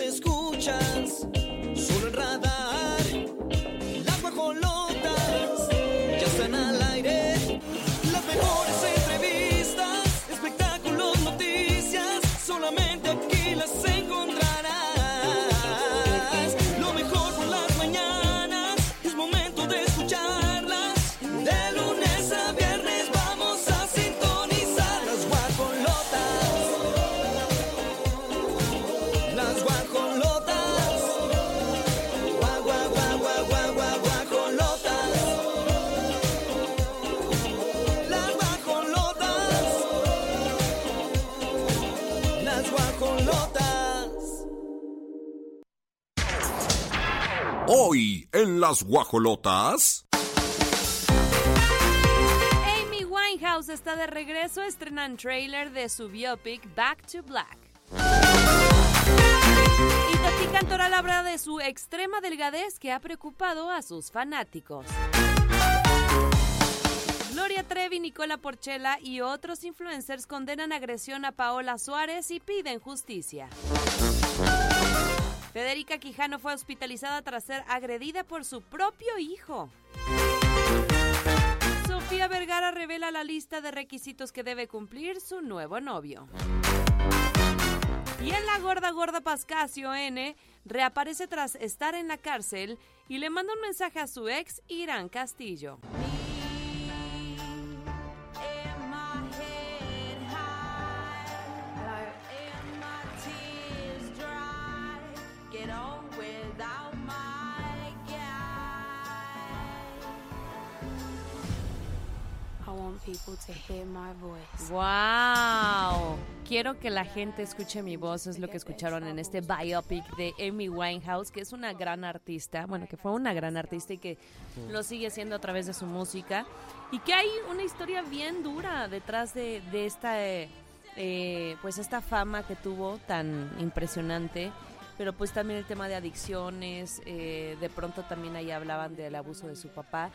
escuchas, las guajolotas. Amy Winehouse está de regreso, estrenan trailer de su biopic Back to Black. Y Tati Cantoral habla de su extrema delgadez que ha preocupado a sus fanáticos. Gloria Trevi, Nicola Porchela y otros influencers condenan agresión a Paola Suárez y piden justicia. Federica Quijano fue hospitalizada tras ser agredida por su propio hijo. Sofía Vergara revela la lista de requisitos que debe cumplir su nuevo novio. Y en la gorda gorda Pascasio N reaparece tras estar en la cárcel y le manda un mensaje a su ex Irán Castillo. ¡Wow! Quiero que la gente escuche mi voz, es lo que escucharon en este biopic de Amy Winehouse, que es una gran artista, bueno, que fue una gran artista y que lo sigue siendo a través de su música, y que hay una historia bien dura detrás de, esta, eh, pues esta fama que tuvo tan impresionante pero pues también el tema de adicciones, eh, de pronto también ahí hablaban del abuso de su papá.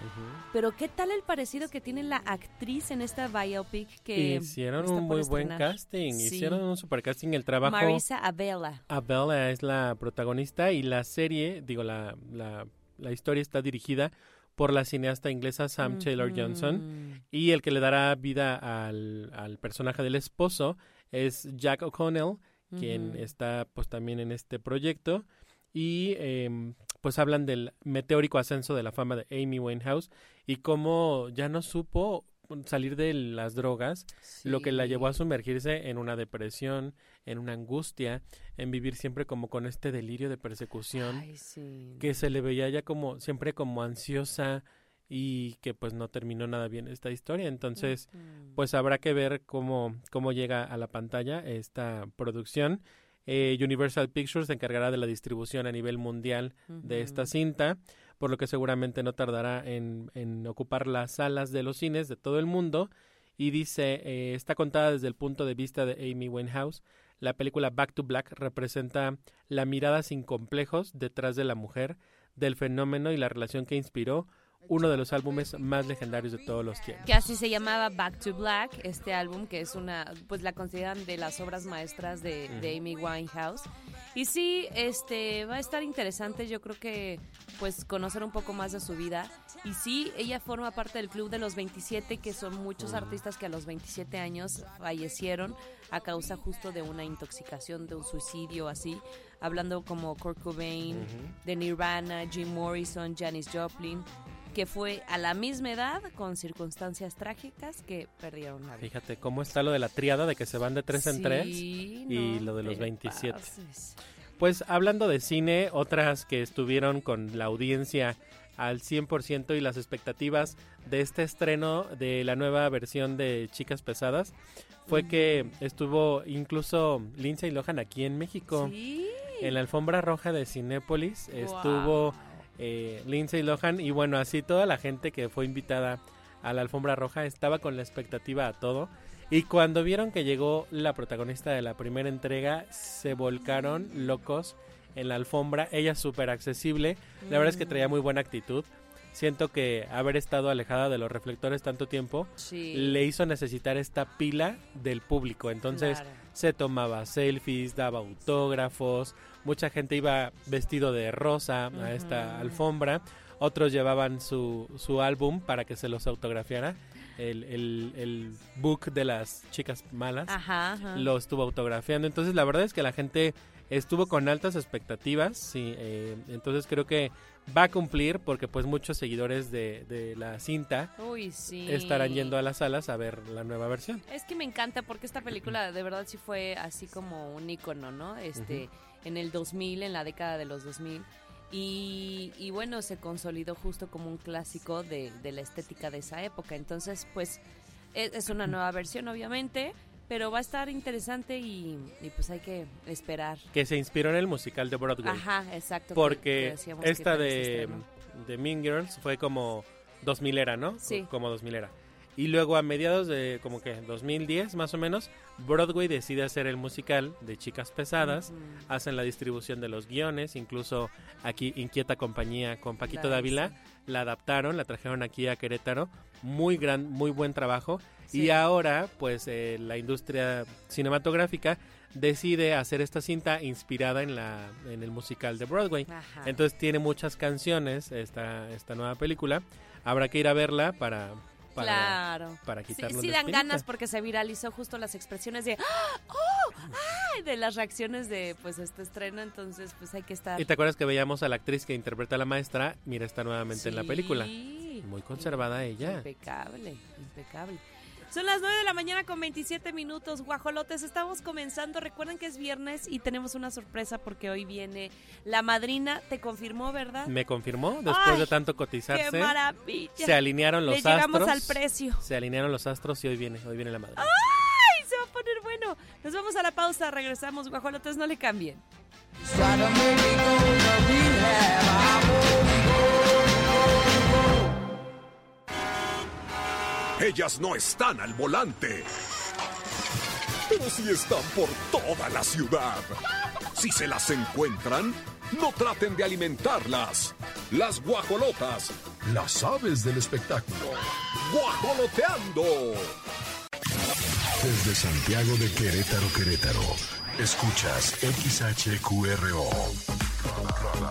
Pero ¿qué tal el parecido que tiene la actriz en esta biopic que Hicieron un muy buen casting, Sí. hicieron un super casting, el trabajo... Marisa Abela. Abella es la protagonista y la serie, digo, la, la, la historia está dirigida por la cineasta inglesa Sam Taylor Johnson y el que le dará vida al, al personaje del esposo es Jack O'Connell, quien está pues también en este proyecto. Y em, pues hablan del meteórico ascenso de la fama de Amy Winehouse y cómo ya no supo salir de las drogas, lo que la llevó a sumergirse en una depresión, en una angustia, en vivir siempre como con este delirio de persecución, Ay, sí. que se le veía ya como siempre como ansiosa y que pues no terminó nada bien esta historia. Entonces, pues habrá que ver cómo, cómo llega a la pantalla esta producción. Eh, Universal Pictures se encargará de la distribución a nivel mundial de esta cinta, por lo que seguramente no tardará en, en ocupar las salas de los cines de todo el mundo. Y dice, eh, está contada desde el punto de vista de Amy Winehouse. La película Back to Black representa la mirada sin complejos detrás de la mujer, del fenómeno y la relación que inspiró uno de los álbumes más legendarios de todos los tiempos. que así se llamaba Back to Black, este álbum que es una, pues la consideran de las obras maestras de, de Amy Winehouse. Y sí, este, va a estar interesante, yo creo que, pues, conocer un poco más de su vida. Y sí, ella forma parte del club de los 27, que son muchos artistas que a los 27 años fallecieron a causa justo de una intoxicación, de un suicidio, así. Hablando como Kurt Cobain, de Nirvana, Jim Morrison, Janis Joplin que fue a la misma edad con circunstancias trágicas que perdieron la vida. Fíjate cómo está lo de la triada de que se van de tres en tres y no lo de los te 27. pases. Pues hablando de cine, otras que estuvieron con la audiencia al 100% y las expectativas de este estreno de la nueva versión de Chicas Pesadas fue que estuvo incluso Lindsay Lohan aquí en México. Sí. En la alfombra roja de Cinépolis estuvo eh, Lindsay Lohan y bueno, así toda la gente que fue invitada a la alfombra roja estaba con la expectativa a todo. Y cuando vieron que llegó la protagonista de la primera entrega, se volcaron locos en la alfombra. Ella súper accesible. La verdad es que traía muy buena actitud. siento que haber estado alejada de los reflectores tanto tiempo Sí. le hizo necesitar esta pila del público. Entonces Claro. Se tomaba selfies, daba autógrafos, mucha gente iba vestido de rosa a esta alfombra, otros llevaban su, su álbum para que se los autografiara, el, el, el book de las chicas malas, Ajá, ajá. lo estuvo autografiando. Entonces la verdad es que la gente estuvo con altas expectativas, sí, eh, entonces creo que va a cumplir porque pues muchos seguidores de, de la cinta Uy, sí. estarán yendo a las salas a ver la nueva versión. Es que me encanta porque esta película de verdad sí fue así como un icono, ¿no? Este, en el 2000, en la década de los 2000. Y, y bueno, se consolidó justo como un clásico de, de la estética de esa época. Entonces, pues, es, es una nueva versión, obviamente, pero va a estar interesante y, y, pues hay que esperar. Que se inspiró en el musical de Broadway. Ajá, exacto. que- que porque que esta de, estrenó. de Mean Girls fue como 2000 era, ¿no? Sí. Como 2000 era. Y luego a mediados de como que 2010 más o menos, Broadway decide hacer el musical de Chicas Pesadas, hacen la distribución de los guiones, incluso aquí Inquieta Compañía con Paquito La Dávila, la adaptaron, la trajeron aquí a Querétaro, muy gran, muy buen trabajo. Sí. Y ahora, pues eh, la industria cinematográfica decide hacer esta cinta inspirada en la en el musical de Broadway. Ajá. Entonces tiene muchas canciones esta esta nueva película. Habrá que ir a verla para para, claro. para quitarnos sí dan espinita. ganas porque se viralizó justo las expresiones de ¡Ah! ¡Oh! De las reacciones de pues este estreno, entonces pues hay que estar Y te acuerdas que veíamos a la actriz que interpreta a la maestra, mira está nuevamente en la Sí. Muy conservada ella. Impecable, impecable. Son las 9 de la mañana con 27 minutos, guajolotes. Estamos comenzando. Recuerden que es viernes y tenemos una sorpresa porque hoy viene la madrina. Te confirmó, ¿verdad? Me confirmó después Ay, de tanto ¡Qué cotizarse. maravilla! Se alinearon Le los llegamos astros. al precio. Se alinearon los astros y hoy viene, hoy viene la madre. ¡Ay! Se va a poner bueno. Nos vamos a la pausa. Regresamos, guajolotes. No le cambien. Ellas no están al volante. Pero sí están por toda la ciudad. Si se las encuentran, no traten de alimentarlas. Las guajolotas, las aves del espectáculo. ¡Guajoloteando! Desde Santiago de Querétaro, Querétaro. Escuchas XHQRO.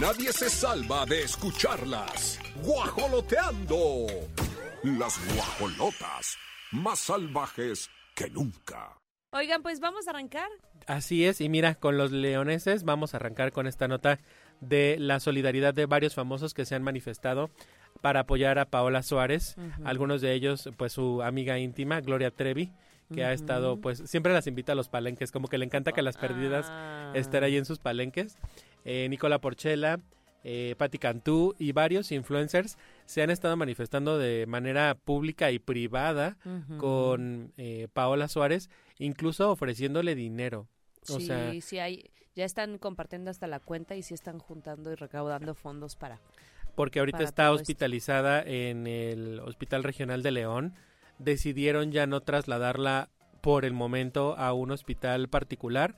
Nadie se salva de escucharlas. ¡Guajoloteando! Las guajolotas, más salvajes que nunca. Oigan, pues vamos a arrancar. Así es, y mira, con los leoneses vamos a arrancar con esta nota de la solidaridad de varios famosos que se han manifestado para apoyar a Paola Suárez, algunos de ellos pues su amiga íntima Gloria Trevi, que ha estado pues siempre las invita a los palenques, como que le encanta que las perdidas Ah. estén ahí en sus palenques. Eh, Nicola Porchela, eh, Patti Cantú y varios influencers se han estado manifestando de manera pública y privada con eh, Paola Suárez, incluso ofreciéndole dinero. O sí, sea, sí hay, ya están compartiendo hasta la cuenta y sí están juntando y recaudando fondos para. porque ahorita para está esto. hospitalizada en el Hospital Regional de León, decidieron ya no trasladarla por el momento a un hospital particular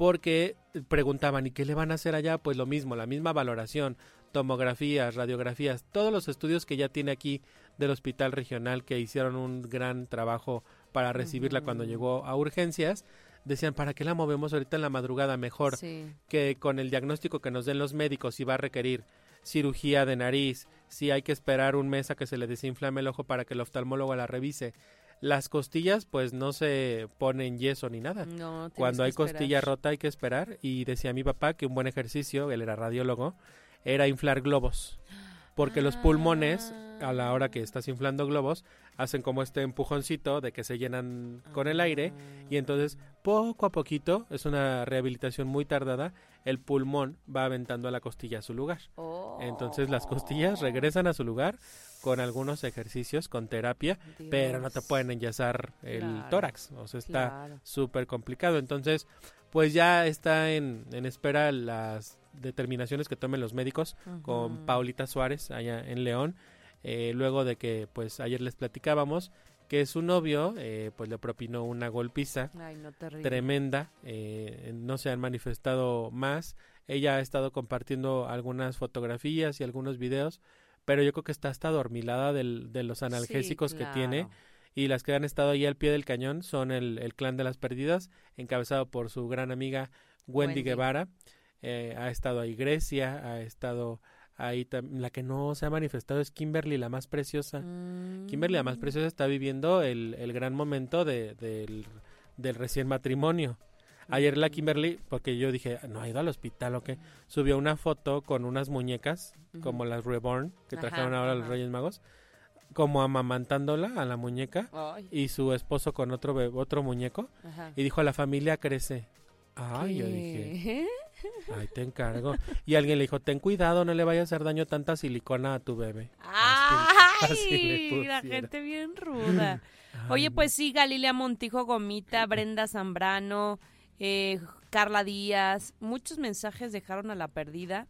porque preguntaban, ¿y qué le van a hacer allá? Pues lo mismo, la misma valoración, tomografías, radiografías, todos los estudios que ya tiene aquí del hospital regional que hicieron un gran trabajo para recibirla cuando llegó a urgencias, decían, ¿para qué la movemos ahorita en la madrugada? Mejor Sí. que con el diagnóstico que nos den los médicos si va a requerir cirugía de nariz, si hay que esperar un mes a que se le desinflame el ojo para que el oftalmólogo la revise. Las costillas pues no se ponen yeso ni nada. No, Cuando hay costilla rota hay que esperar y decía mi papá que un buen ejercicio, él era radiólogo, era inflar globos. porque los pulmones, a la hora que estás inflando globos, hacen como este empujoncito de que se llenan con el aire y entonces poco a poquito, es una rehabilitación muy tardada, el pulmón va aventando a la costilla a su lugar. Oh. Entonces las costillas regresan a su lugar con algunos ejercicios, con terapia, pero no te pueden enyesar el Claro, tórax. O sea, está Claro. súper complicado. Entonces, pues ya está en, en espera las determinaciones que tomen los médicos con. Paulita Suárez allá en León. eh, luego de que, pues ayer les platicábamos que su novio, eh, pues le propinó una golpiza Ay, no terrible. tremenda, eh, no se han manifestado más. Ella ha estado compartiendo algunas fotografías y algunos videos, pero yo creo que está hasta dormilada del- de los analgésicos Sí, que tiene. Y las que han estado ahí al pie del cañón son el, el clan de las perdidas, encabezado por su gran amiga Wendy, Wendy. Guevara. Eh, ha estado ahí Grecia, ha estado ahí la que no se ha manifestado es Kimberly, la más preciosa. Kimberly, la más Mm. preciosa, está viviendo el, el gran momento de, del, del recién matrimonio. Ayer la Kimberly, porque yo dije, no ha ido al hospital o qué, subió una foto con unas muñecas, como las Reborn, que Ajá, trajeron ahora los. Reyes Magos, como amamantándola a la muñeca Ay, y su esposo con otro otro muñeco ajá. y dijo, la familia crece. Ay, yo dije, ay, te encargo. Y alguien le dijo, ten cuidado, no le vaya a hacer daño tanta silicona a tu bebé. Así- así ¡Ay! La gente bien ruda. Oye, Ay, pues sí, Galilea Montijo Gomita, Brenda Zambrano, eh, Carla Díaz, muchos mensajes dejaron a la perdida.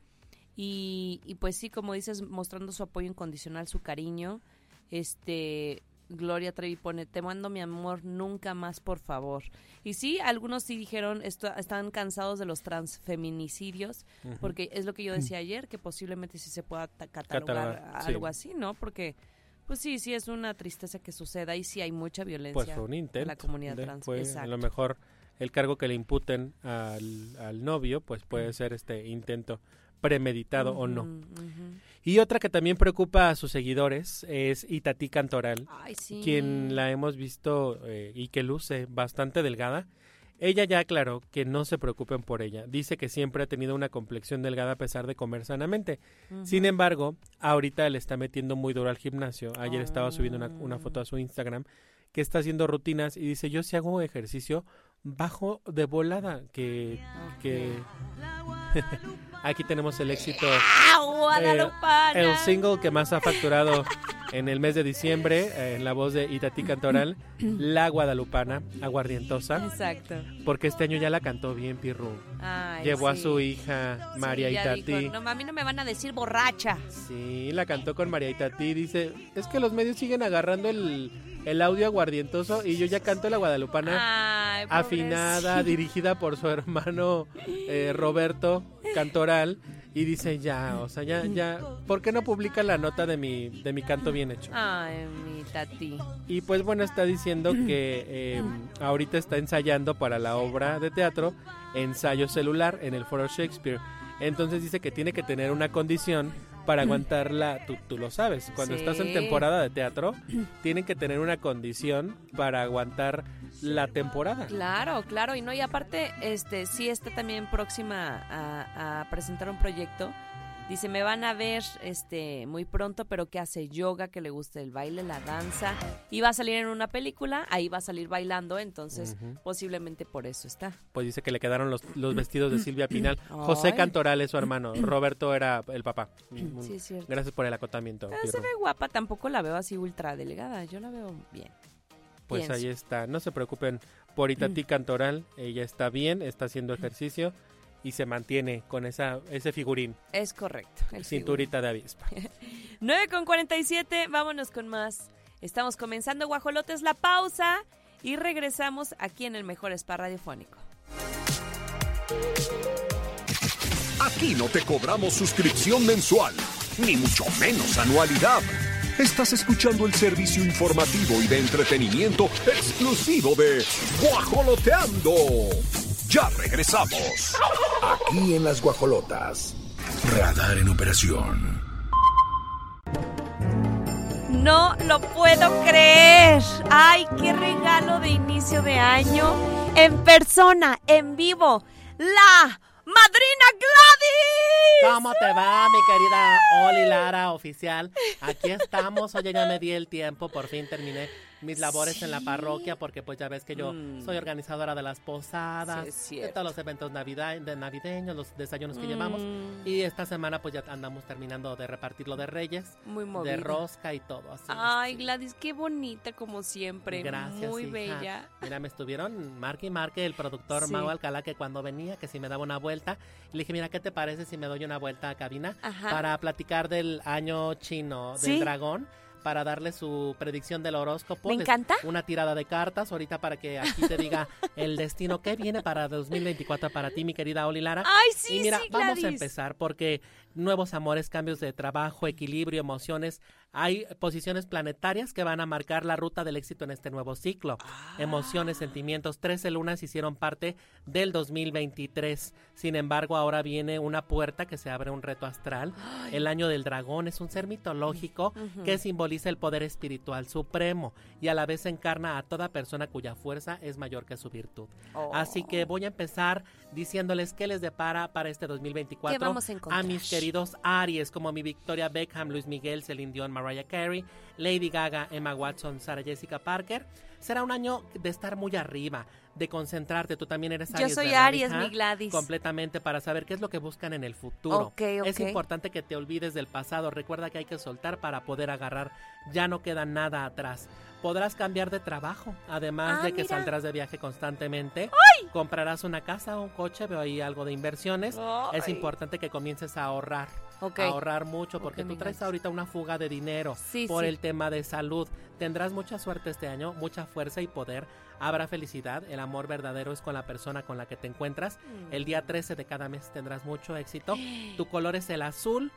Y, y pues sí, como dices, mostrando su apoyo incondicional, su cariño. Este, Gloria Trevi pone, te mando mi amor, nunca más, por favor. Y sí, algunos sí dijeron, esto, están cansados de los transfeminicidios, ujú. porque es lo que yo decía ayer, que posiblemente sí se pueda ta- catalogar Catalogar, sí. algo así, ¿no? Porque, pues sí, sí es una tristeza que suceda y sí hay mucha violencia. Pues fue un intento. la comunidad trans, fue a lo mejor el cargo que le imputen al, al novio, pues puede ser este intento premeditado o no. Y otra que también preocupa a sus seguidores es Itatí Cantoral, Ay, sí. quien la hemos visto eh, y que luce bastante delgada. Ella ya aclaró que no se preocupen por ella. Dice que siempre ha tenido una complexión delgada a pesar de comer sanamente. Sin embargo, ahorita le está metiendo muy duro al gimnasio. Ayer estaba subiendo una, una foto a su Instagram que está haciendo rutinas y dice, yo si hago ejercicio, bajo de volada. Que, que... Aquí tenemos el éxito, ¡Ah, Guadalupana! el single que más ha facturado en el mes de diciembre, eh, en la voz de Itatí Cantoral, La Guadalupana, aguardientosa, Exacto. porque este año ya la cantó bien, Pirru. Ay, Llevó a su hija, María Sí, Itatí. dijo, no, a mí no me van a decir borracha. Sí, la cantó con María Itatí. Dice, es que los medios siguen agarrando el, el audio aguardientoso y yo ya canto la guadalupana Ay, afinada, dirigida por su hermano eh, Roberto Y dice, ya, o sea, ya, ya, ¿por qué no publica la nota de mi, de mi canto bien hecho? Ay, mi tati. Y pues bueno, está diciendo que eh, ahorita está ensayando para la obra de teatro Ensayo Celular en el Foro Shakespeare. Entonces dice que tiene que tener una condición para aguantarla, tú, tú lo sabes, cuando estás en temporada de teatro, tienen que tener una condición para aguantar la temporada. Claro, claro, y no, y aparte, este, sí está también próxima a, a presentar un proyecto. Dice, me van a ver este muy pronto, pero que hace yoga, que le gusta el baile, la danza. Y va a salir en una película, ahí va a salir bailando, entonces posiblemente por eso está. Pues dice que le quedaron los, los vestidos de Silvia Pinal. José. Cantoral es su hermano, Roberto era el papá. Sí, es cierto. Gracias por el acotamiento. Pero se ve guapa, tampoco la veo así ultra delgada, yo la veo bien. Pues Pienso. ahí está. No se preocupen por Itatí Cantoral. Ella está bien, está haciendo ejercicio y se mantiene con esa ese figurín, Es correcto. el cinturita de avispa. 9 con 47, vámonos con más. Estamos comenzando Guajolotes la pausa y regresamos aquí en el mejor spa radiofónico. Aquí no te cobramos suscripción mensual, ni mucho menos anualidad. Estás escuchando el servicio informativo y de entretenimiento exclusivo de Guajoloteando. Ya regresamos. Aquí en las guajolotas. Radar en operación. No lo puedo creer. Ay, qué regalo de inicio de año. En persona, en vivo. La madrina ¿Cómo te va, mi querida Oli Lara oficial? Aquí estamos. Oye, ya me di el tiempo, por fin terminé mis labores en la parroquia porque pues ya ves que yo Mm. soy organizadora de las posadas, Sí, de todos los eventos navida- de navideños, los desayunos que llevamos Mm. y esta semana pues ya andamos terminando de repartir lo de Reyes, Muy de rosca y todo así. Ay. Gladys, qué bonita como siempre. Gracias, Muy hija. bella. Mira, me estuvieron marque y marque el productor Sí. Mau Alcalá que cuando venía, que si me daba una vuelta, le dije, mira, ¿qué te parece si me doy una vuelta a cabina Ajá. para platicar del año chino del dragón? Para darle su predicción del horóscopo. Me encanta. Una tirada de cartas ahorita para que aquí te diga el destino que viene para 2024 para ti, mi querida Oli Lara. Ay, sí, y mira, sí, vamos a empezar porque nuevos amores, cambios de trabajo, equilibrio, emociones, hay posiciones planetarias que van a marcar la ruta del éxito en este nuevo ciclo. Emociones, sentimientos, 13 lunas hicieron parte del 2023. Sin embargo, ahora viene una puerta que se abre un reto astral. El año del dragón es un ser mitológico que simboliza el poder espiritual supremo y a la vez encarna a toda persona cuya fuerza es mayor que su virtud. Oh. Así que voy a empezar diciéndoles qué les depara para este 2024 ¿Qué vamos a encontrar? mis queridos Aries, como mi Victoria Beckham, Luis Miguel, Celine Dion, Mariah Carey, Lady Gaga, Emma Watson, Sarah Jessica Parker. Será un año de estar muy arriba, de concentrarte. Tú también eres Yo Aries. soy ¿verdad, Aries, hija? mi Gladys. Completamente para saber qué es lo que buscan en el futuro. Es importante que te olvides del pasado. Recuerda que hay que soltar para poder agarrar. Ya no queda nada atrás. Podrás cambiar de trabajo, además Ah, de que mira. saldrás de viaje constantemente. Comprarás una casa o un coche, veo ahí algo de inversiones. Es Ay. importante que comiences a ahorrar. Ahorrar mucho porque tú traes ahorita una fuga de dinero Sí, por sí. el tema de salud. Tendrás mucha suerte este año, mucha fuerza y poder. Habrá felicidad. El amor verdadero es con la persona con la que te encuentras. Mm. El día 13 de cada mes tendrás mucho éxito. Tu color es el azul.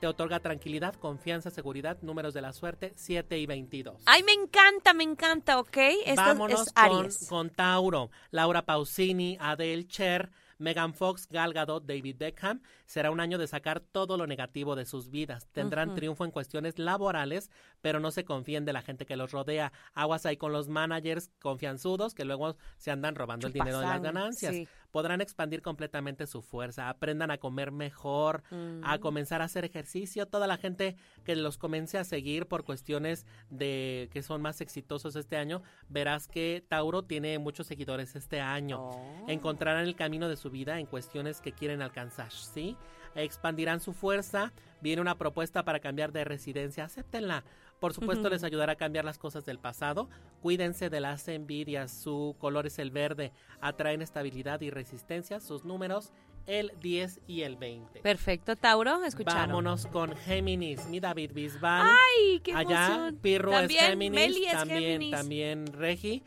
Te otorga tranquilidad, confianza, seguridad. Números de la suerte 7 y 22. Ay, me encanta, me encanta, ¿ok? Esto Vámonos es con, Aries. con Tauro. Laura Pausini, Adele Cher, Megan Fox, Gal Gadot, David Beckham. Será un año de sacar todo lo negativo de sus vidas. Tendrán triunfo en cuestiones laborales, pero no se confíen de la gente que los rodea. Aguas ahí con los managers confianzudos que luego se andan robando el dinero de las ganancias. sí. Podrán expandir completamente su fuerza. Aprendan a comer mejor, a Mm. comenzar a hacer ejercicio. Toda la gente que los comience a seguir por cuestiones de que son más exitosos este año, verás que Tauro tiene muchos seguidores este año. Oh. Encontrarán el camino de su vida en cuestiones que quieren alcanzar, ¿sí? Expandirán su fuerza. Viene una propuesta para cambiar de residencia. Acéptenla. Por supuesto, les ayudará a cambiar las cosas del pasado. Cuídense de las envidias. Su color es el verde. Atraen estabilidad y resistencia. Sus números, el 10 y el 20. Perfecto, Tauro, escucharon. Vámonos con Géminis. Mi David Bisbal. Ay, qué Allá, emoción. Pirro También es Géminis. Meli es también, Géminis. también Regi.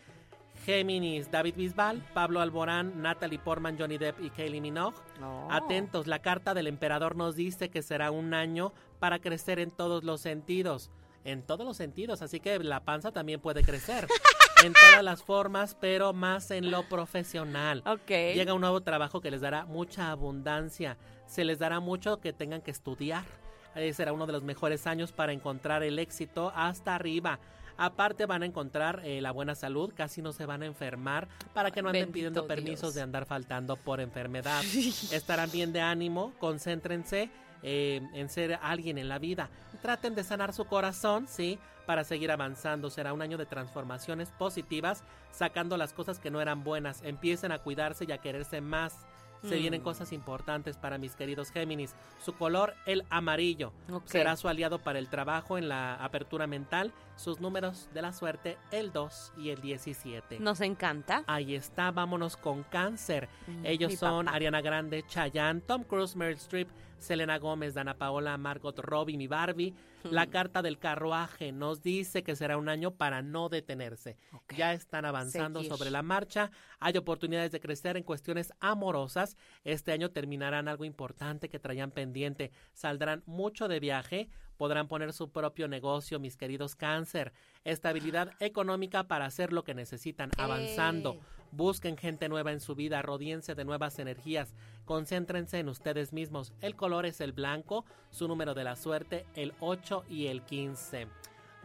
Géminis, David Bisbal, Pablo Alborán, Natalie Portman, Johnny Depp y Kylie Minogue. Oh. Atentos, la carta del emperador nos dice que será un año para crecer en todos los sentidos. En todos los sentidos, así que la panza también puede crecer. en todas las formas, pero más en lo profesional. Ok. Llega un nuevo trabajo que les dará mucha abundancia. Se les dará mucho que tengan que estudiar. Eh, será uno de los mejores años para encontrar el éxito hasta arriba. Aparte van a encontrar eh, la buena salud, casi no se van a enfermar para que no anden Bendito pidiendo Dios. permisos de andar faltando por enfermedad. Estarán bien de ánimo, concéntrense eh, en ser alguien en la vida. Traten de sanar su corazón, ¿sí? Para seguir avanzando. Será un año de transformaciones positivas, sacando las cosas que no eran buenas. Empiecen a cuidarse y a quererse más. Se Mm. vienen cosas importantes para mis queridos Géminis. Su color, el amarillo. Ok. Será su aliado para el trabajo en la apertura mental. Sus números de la suerte, el 2 y el 17. Nos encanta. Ahí está, vámonos con cáncer. Mm, Ellos son papá. Ariana Grande, Chayanne, Tom Cruise, Meryl Streep, Selena Gómez, Dana Paola, Margot Robbie, mi Barbie. La carta del carruaje nos dice que será un año para no detenerse. Ya están avanzando Seguir. sobre la marcha. Hay oportunidades de crecer en cuestiones amorosas. Este año terminarán algo importante que traían pendiente. Saldrán mucho de viaje. Podrán poner su propio negocio, mis queridos cáncer. Estabilidad económica para hacer lo que necesitan, avanzando. Eh. Busquen gente nueva en su vida, rodíense de nuevas energías, concéntrense en ustedes mismos. El color es el blanco, su número de la suerte el 8 y el 15.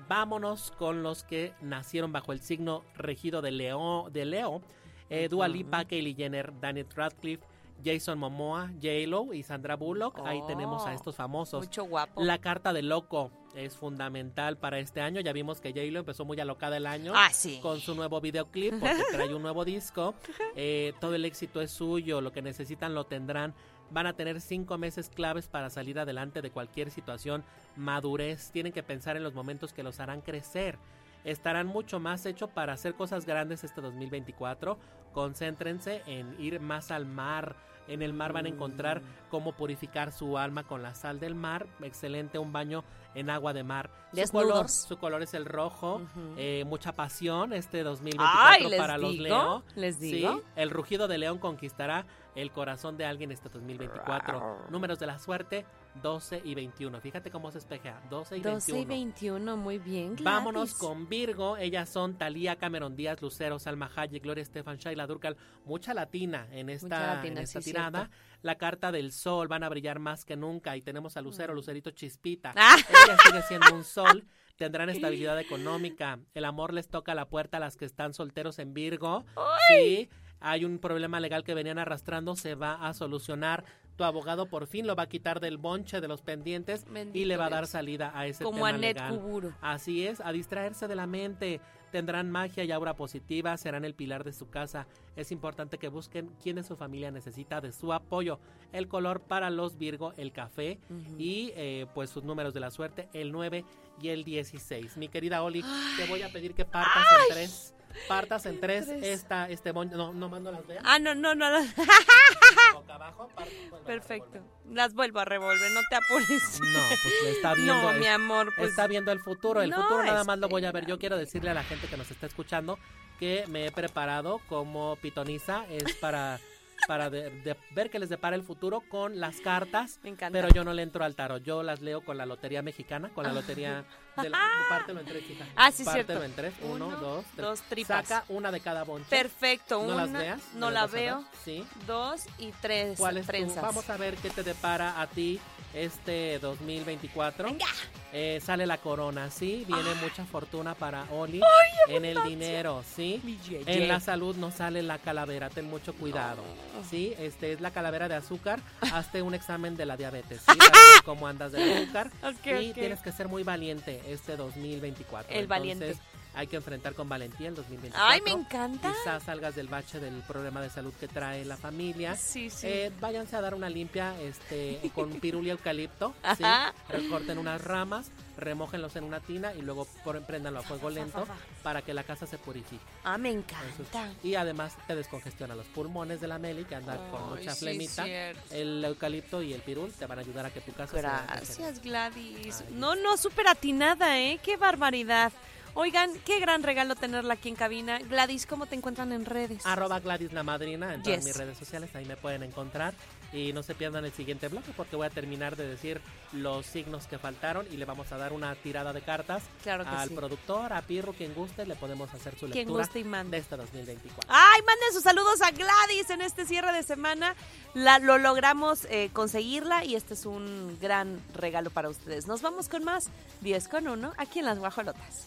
Vámonos con los que nacieron bajo el signo regido de Leo, de Leo. Eh, Dua Lipa, Kylie Jenner, Daniel Radcliffe, Jason Momoa, J-Lo y Sandra Bullock. Ahí tenemos a Oh, estos famosos. Mucho guapo. La carta de loco es fundamental para este año. Ya vimos que J-Lo empezó muy alocada el año Ah, sí. con su nuevo videoclip porque trae un nuevo disco. Eh, todo el éxito es suyo, lo que necesitan lo tendrán. Van a tener cinco meses claves para salir adelante de cualquier situación. Madurez, tienen que pensar en los momentos que los harán crecer. Estarán mucho más hechos para hacer cosas grandes este 2024. Concéntrense en ir más al mar. En el mar van a encontrar cómo purificar su alma con la sal del mar. Excelente, un baño en agua de mar. Su color, Desnudos. su color es el rojo. Eh, mucha pasión este 2024 Ay, les para los digo, Leo. les Sí, digo. el rugido de león conquistará el corazón de alguien este 2024. Números de la suerte 12 y 21. Fíjate cómo se espejea. 12 y 12 y 21. 21, muy bien. Vámonos con Virgo. Ellas son Talía, Cameron Díaz, Lucero, Salma Hayek, Gloria Estefan, Shaila Durcal. Mucha latina en esta, latina, en esta sí, tirada. La carta del sol van a brillar más que nunca. Y tenemos a Lucero, Lucerito Chispita. Mm. Ah. Ella sigue siendo un sol. Tendrán estabilidad económica. El amor les toca a la puerta a las que están solteros en Virgo. Sí, hay un problema legal que venían arrastrando, se va a solucionar. Tu abogado por fin lo va a quitar del bonche de los pendientes y le va a dar salida a ese Como tema legal. Kuburu. Así es, a distraerse de la mente. Tendrán magia y aura positiva, serán el pilar de su casa. Es importante que busquen quién de su familia necesita de su apoyo. El color para los Virgo, el café. Y eh, pues sus números de la suerte, el 9 y el 16. Mi querida Oli, te voy a pedir que partas en tres. Partas en tres, tres. esta, este bon... No, no mando las veas. Ah, no, no, no. Boca abajo, a Perfecto. Las vuelvo a revolver, no te apures. No, pues le está viendo. No, es- mi amor, pues. está viendo el futuro. El No, futuro nada más lo voy a ver. Yo quiero decirle a la gente que nos está escuchando que me he preparado como pitoniza. Es para, para de- de ver que les depara el futuro con las cartas. Me encanta. Pero yo no le entro al tarot. Yo las leo con la lotería mexicana, con la lotería de la, pártelo en tres, hija. Ah, sí, Pártelo cierto. en tres. Uno, Uno, dos, tres. dos tripas. Saca una de cada bonche. Perfecto. ¿No una, las veas? No ¿Me la veo. ver? Sí. Dos y tres ¿Cuál es tu? trenzas. Vamos a ver qué te depara a ti este 2024. Venga. Eh, sale la corona, sí. Viene mucha fortuna para Oli en el dinero, sí. En la salud no sale la calavera, ten mucho cuidado. Sí, este es la calavera de azúcar. Hazte un examen de la diabetes, ¿sí? Para ver cómo andas de azúcar. Ok, y ok. tienes que ser muy valiente este 2024. El valiente. Hay que enfrentar con valentía el 2024. Ay, me encanta. Quizás salgas del bache del problema de salud que trae la familia. Sí, sí. Eh, váyanse a dar una limpia este, con pirul y eucalipto. ¿sí? Recorten unas ramas, remójenlos en una tina y luego préndanlo a fuego lento para que la casa se purifique. ah, me encanta. Y además te descongestiona los pulmones de la Meli que anda con mucha sí, flemita. cierto. El eucalipto y el pirul te van a ayudar a que tu casa sea Gracias, Gladys. Ay, No, no, súper atinada, ¿eh? Qué barbaridad. Oigan, qué gran regalo tenerla aquí en cabina. Gladys, ¿cómo te encuentran en redes? Arroba Gladys la madrina en todas Yes. mis redes sociales, ahí me pueden encontrar. Y no se pierdan el siguiente bloque porque voy a terminar de decir los signos que faltaron y le vamos a dar una tirada de cartas Claro al sí. productor, a Pirro, quien guste, le podemos hacer su Quien lectura guste y mande. de este 2024. Ay, manden sus saludos a Gladys en este cierre de semana. La, lo logramos eh, conseguirla y este es un gran regalo para ustedes. Nos vamos con más 10 con 1 aquí en Las Guajolotas.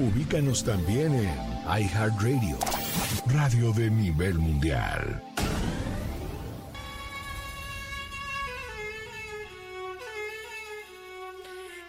Ubícanos también en iHeartRadio, radio de nivel mundial.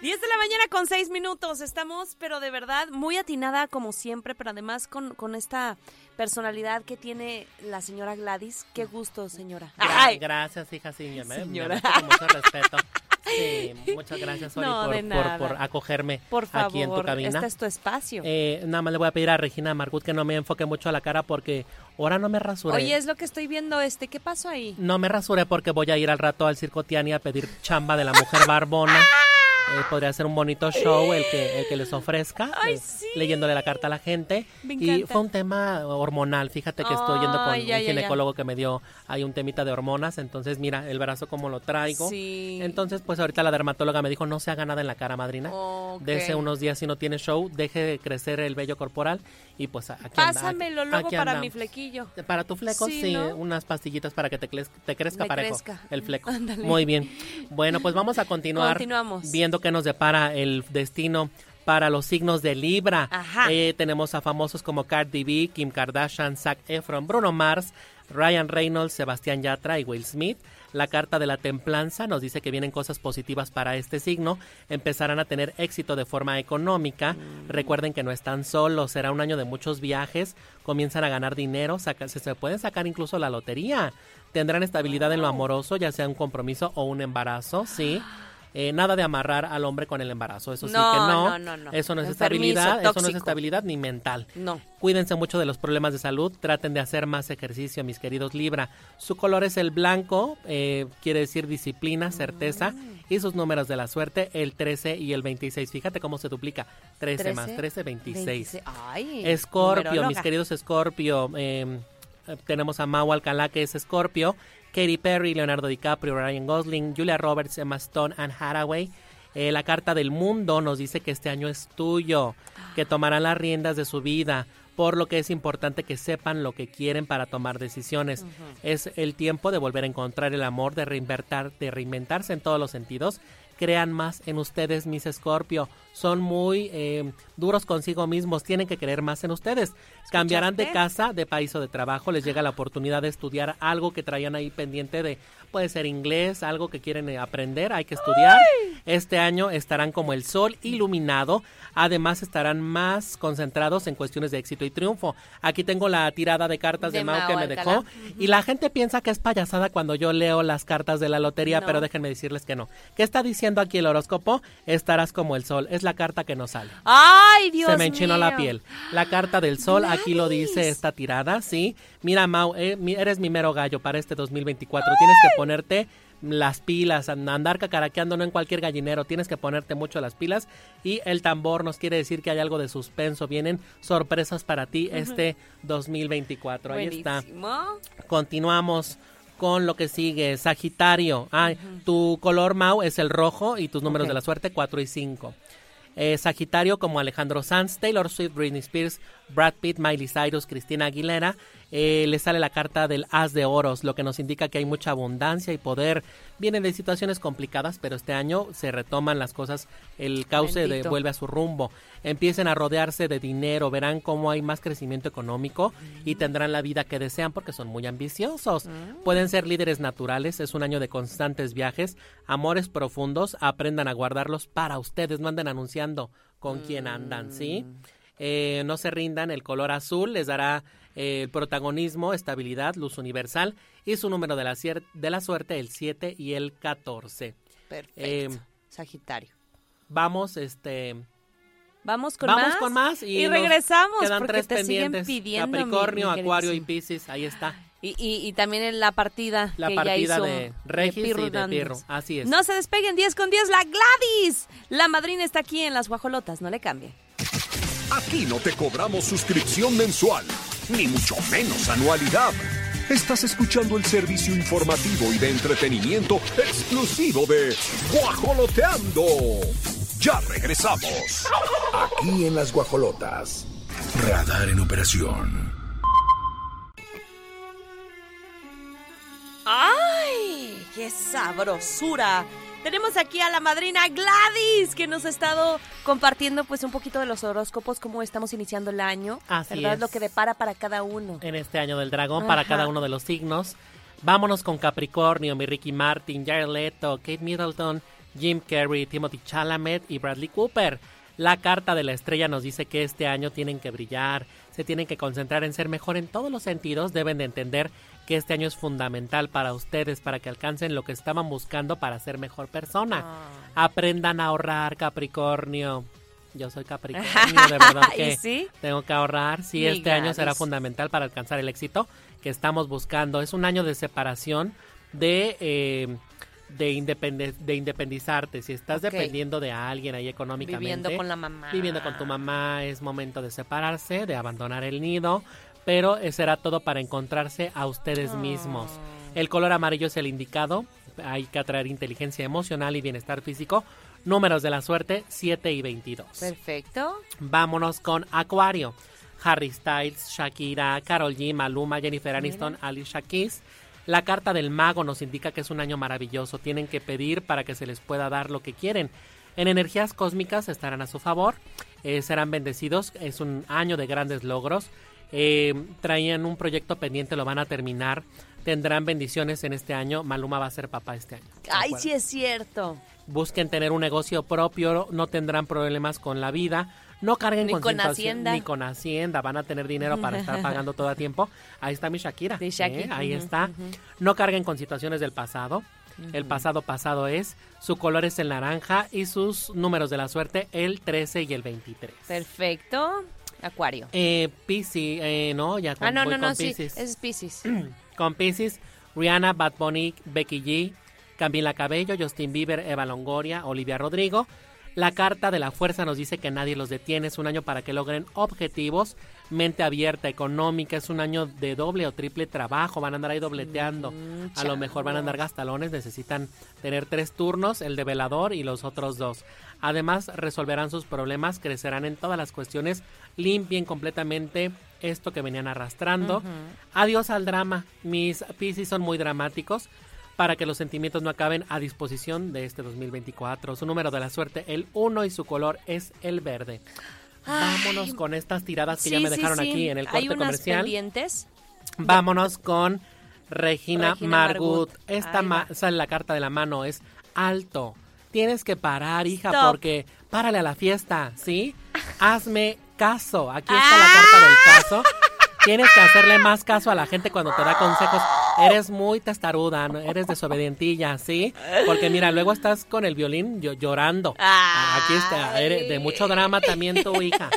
10 de la mañana con 6 minutos. Estamos, pero de verdad, muy atinada como siempre, pero además con, con esta personalidad que tiene la señora Gladys. Qué gusto, señora. Ay, Gracias, hija, sí, me, me Señora. con mucho respeto. Sí, muchas gracias, Oli, No, por, acogerme por favor, aquí en tu cabina. este es tu espacio. Eh, nada más le voy a pedir a Regina Margut que no me enfoque mucho a la cara porque ahora no me rasuré. Oye, es lo que estoy viendo, este, ¿qué pasó ahí? No me rasuré porque voy a ir al rato al Circo Tiani a pedir chamba de la mujer barbona. Eh, podría ser un bonito show el que, el que les ofrezca, Ay, eh, sí. leyéndole la carta a la gente. Me Y fue un tema hormonal. Fíjate que estoy yendo con ya, un ya, ya. ginecólogo que me dio ahí un temita de hormonas. Entonces, mira, el brazo como lo traigo. Sí. Entonces, pues ahorita la dermatóloga me dijo, no se haga nada en la cara, madrina. Ok. Dese unos días si no tiene show, deje de crecer el vello corporal y pues aquí anda- Pásamelo luego aquí para andamos. mi flequillo. Para tu fleco, sí, Sí, ¿no? unas pastillitas para que te, te crezca Me parejo crezca. el fleco. Ándale. Muy bien. Bueno, pues vamos a continuar Continuamos. viendo qué nos depara el destino para los signos de Libra. Eh, tenemos a famosos como Cardi B, Kim Kardashian, Zac Efron, Bruno Mars, Ryan Reynolds, Sebastián Yatra y Will Smith. La carta de la templanza nos dice que vienen cosas positivas para este signo. Empezarán a tener éxito de forma económica. Recuerden que no están solos. Será un año de muchos viajes. Comienzan a ganar dinero. saca- se, se pueden sacar incluso la lotería. Tendrán estabilidad en lo amoroso, ya sea un compromiso o un embarazo. Sí. Eh, nada de amarrar al hombre con el embarazo. Eso sí que no. no, no, no. Eso no es Enfermizo, estabilidad. Eso no es estabilidad ni mental. No. Cuídense mucho de los problemas de salud, traten de hacer más ejercicio, mis queridos Libra. Su color es el blanco, eh, quiere decir disciplina, certeza, y sus números de la suerte, el 13 y el 26. Fíjate cómo se duplica, 13, más 13, 26. Ay, Escorpio, mis queridos Escorpio, eh, eh, tenemos a Mau Alcalá, que es Escorpio, Katy Perry, Leonardo DiCaprio, Ryan Gosling, Julia Roberts, Emma Stone, Anne Hathaway. Eh, la carta del mundo nos dice que este año es tuyo, que tomarán las riendas de su vida, por lo que es importante que sepan lo que quieren para tomar decisiones. Es el tiempo de volver a encontrar el amor, de, reinventar, de reinventarse en todos los sentidos. Crean más en ustedes, mis Escorpio. Son muy eh, duros consigo mismos, tienen que creer más en ustedes. Cambiarán de casa, de país o de trabajo, les llega la oportunidad de estudiar algo que traían ahí pendiente de, puede ser inglés, algo que quieren eh, aprender, hay que estudiar. Este año estarán como el sol iluminado, además estarán más concentrados en cuestiones de éxito y triunfo. Aquí tengo la tirada de cartas de, De Mau que me Alcalá. dejó y la gente piensa que es payasada cuando yo leo las cartas de la lotería, No. pero déjenme decirles que no. ¿Qué está diciendo aquí el horóscopo? Estarás como el sol, es la carta que nos sale. Ay, Dios Se me enchinó la mío. piel. La carta del sol, aquí lo dice esta tirada, ¿sí? Mira, Mau, eh, eres mi mero gallo para este 2024. Tienes que ponerte las pilas, an- andar cacaraqueando no en cualquier gallinero, tienes que ponerte mucho las pilas y el tambor nos quiere decir que hay algo de suspenso, vienen sorpresas para ti este 2024. Ahí está. Buenísimo. Continuamos con lo que sigue. Sagitario. Ay, Tu color Mau es el rojo y tus números Ok. de la suerte 4 y 5. Eh, Sagitario como Alejandro Sanz, Taylor Swift, Britney Spears, Brad Pitt, Miley Cyrus, Cristina Aguilera. Eh, le sale la carta del as de oros, lo que nos indica que hay mucha abundancia y poder. Vienen de situaciones complicadas, pero este año se retoman las cosas, el cauce de, vuelve a su rumbo. Empiecen a rodearse de dinero, verán cómo hay más crecimiento económico y tendrán la vida que desean porque son muy ambiciosos. Pueden ser líderes naturales, es un año de constantes viajes, amores profundos, aprendan a guardarlos para ustedes, no anden anunciando con quién andan, ¿sí? Eh, no se rindan, el color azul les dará eh, el protagonismo, estabilidad, luz universal y su número de la, de la suerte, el 7 y el 14. Perfecto. Eh, Sagitario. Vamos, este... Vamos con Vamos más. con más y, regresamos Quedan porque tres te pendientes. siguen pidiendo. mi- Capricornio, mi Acuario y. Piscis, ahí está. Y, y, y también en la partida. La que ya partida hizo de Regis Pirro y de. Pirro, así es. No se despeguen 10 con 10. La Gladys. La madrina está aquí en las guajolotas. No le cambie. Aquí no te cobramos suscripción mensual, ni mucho menos anualidad. Estás escuchando el servicio informativo y de entretenimiento exclusivo de Guajoloteando. Ya regresamos. Aquí en las guajolotas. Radar en operación. ¡Ay! ¡Qué sabrosura! Tenemos aquí a la madrina Gladys que nos ha estado compartiendo pues un poquito de los horóscopos, cómo estamos iniciando el año, Así ¿verdad? es. Lo que depara para cada uno. En este año del dragón, para cada uno de los signos. Vámonos con Capricornio, mi Ricky Martin, Jared Leto, Kate Middleton, Jim Carrey, Timothy Chalamet y Bradley Cooper. La carta de la estrella nos dice que este año tienen que brillar, se tienen que concentrar en ser mejor en todos los sentidos, deben de entender que este año es fundamental para ustedes, para que alcancen lo que estaban buscando para ser mejor persona. Ah. Aprendan a ahorrar, Capricornio. Yo soy Capricornio, de verdad ¿Y que sí? tengo que ahorrar. Sí, este año será fundamental para alcanzar el éxito que estamos buscando. Es un año de separación, de, eh, de, independe- de independizarte. Si estás dependiendo de alguien ahí económicamente. Viviendo con la mamá. Viviendo con tu mamá, es momento de separarse, de abandonar el nido, pero será todo para encontrarse a ustedes mismos. El color amarillo es el indicado, hay que atraer inteligencia emocional y bienestar físico. Números de la suerte, 7 y 22. Perfecto. Vámonos con Acuario. Harry Styles, Shakira, Carol G, Maluma, Jennifer Aniston, Alicia Keys. La carta del mago nos indica que es un año maravilloso. Tienen que pedir para que se les pueda dar lo que quieren. En energías cósmicas estarán a su favor. eh, serán bendecidos. Es un año de grandes logros. Eh, traían un proyecto pendiente, lo van a terminar. Tendrán bendiciones en este año. Maluma va a ser papá este año. ¿de Ay, sí es cierto. busquen tener un negocio propio, no tendrán problemas con la vida, no carguen Ni con, con Hacienda. ni con Hacienda, van a tener dinero para estar pagando todo a tiempo. Ahí está mi Shakira, ¿eh? ahí está. No carguen con situaciones del pasado. El pasado pasado es, su color es el naranja y sus números de la suerte el 13 y el 23. Perfecto. Acuario. Eh, Piscis, eh, no, ya con, Ah, no, voy no, con no, sí. Piscis. Es Pisces. Con Pisces, Rihanna, Bad Bunny, Becky G, Camila Cabello, Justin Bieber, Eva Longoria, Olivia Rodrigo. La carta de la fuerza nos dice que nadie los detiene. Es un año para que logren objetivos. Mente abierta, económica. Es un año de doble o triple trabajo. Van a andar ahí dobleteando. a lo mejor van a andar gastalones. Necesitan tener tres turnos, el de velador y los otros dos. Además, resolverán sus problemas, crecerán en todas las cuestiones, limpien completamente esto que venían arrastrando. Adiós al drama. Mis Piscis son muy dramáticos para que los sentimientos no acaben a disposición de este 2024. Su número de la suerte, el 1 y su color es el verde. Vámonos con estas tiradas que ya me dejaron sí. aquí en el corte Hay unas comercial. pendientes. Vámonos con Regina, Regina Margut. Margut. Esta ma- sale la carta de la mano, es alto. Tienes que parar, hija, Stop. porque párale a la fiesta, ¿sí? Hazme caso. Aquí está la carta del caso. Tienes que hacerle más caso a la gente cuando te da consejos. Eres muy testaruda, ¿no? eres desobedientilla, ¿sí? Porque mira, luego estás con el violín llo- llorando. Aquí está, eres de mucho drama también tu hija.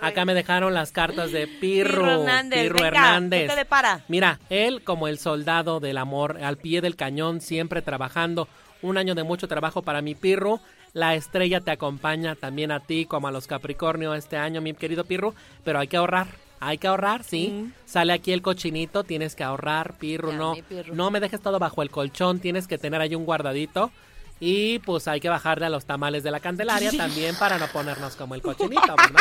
Acá me dejaron las cartas de Pirro, Pirro Hernández, Pirro venga, Hernández. ¿qué te depara? Mira, él como el soldado del amor, al pie del cañón, siempre trabajando. Un año de mucho trabajo para mi Pirro. La estrella te acompaña también a ti como a los Capricornio este año, mi querido Pirro. Pero hay que ahorrar. Hay que ahorrar, sí. Sale aquí el cochinito, tienes que ahorrar, Pirro. Ya, No, Pirro. no me dejes todo bajo el colchón, tienes que tener ahí un guardadito. Y pues hay que bajarle a los tamales de la Candelaria también para no ponernos como el cochinito, ¿verdad?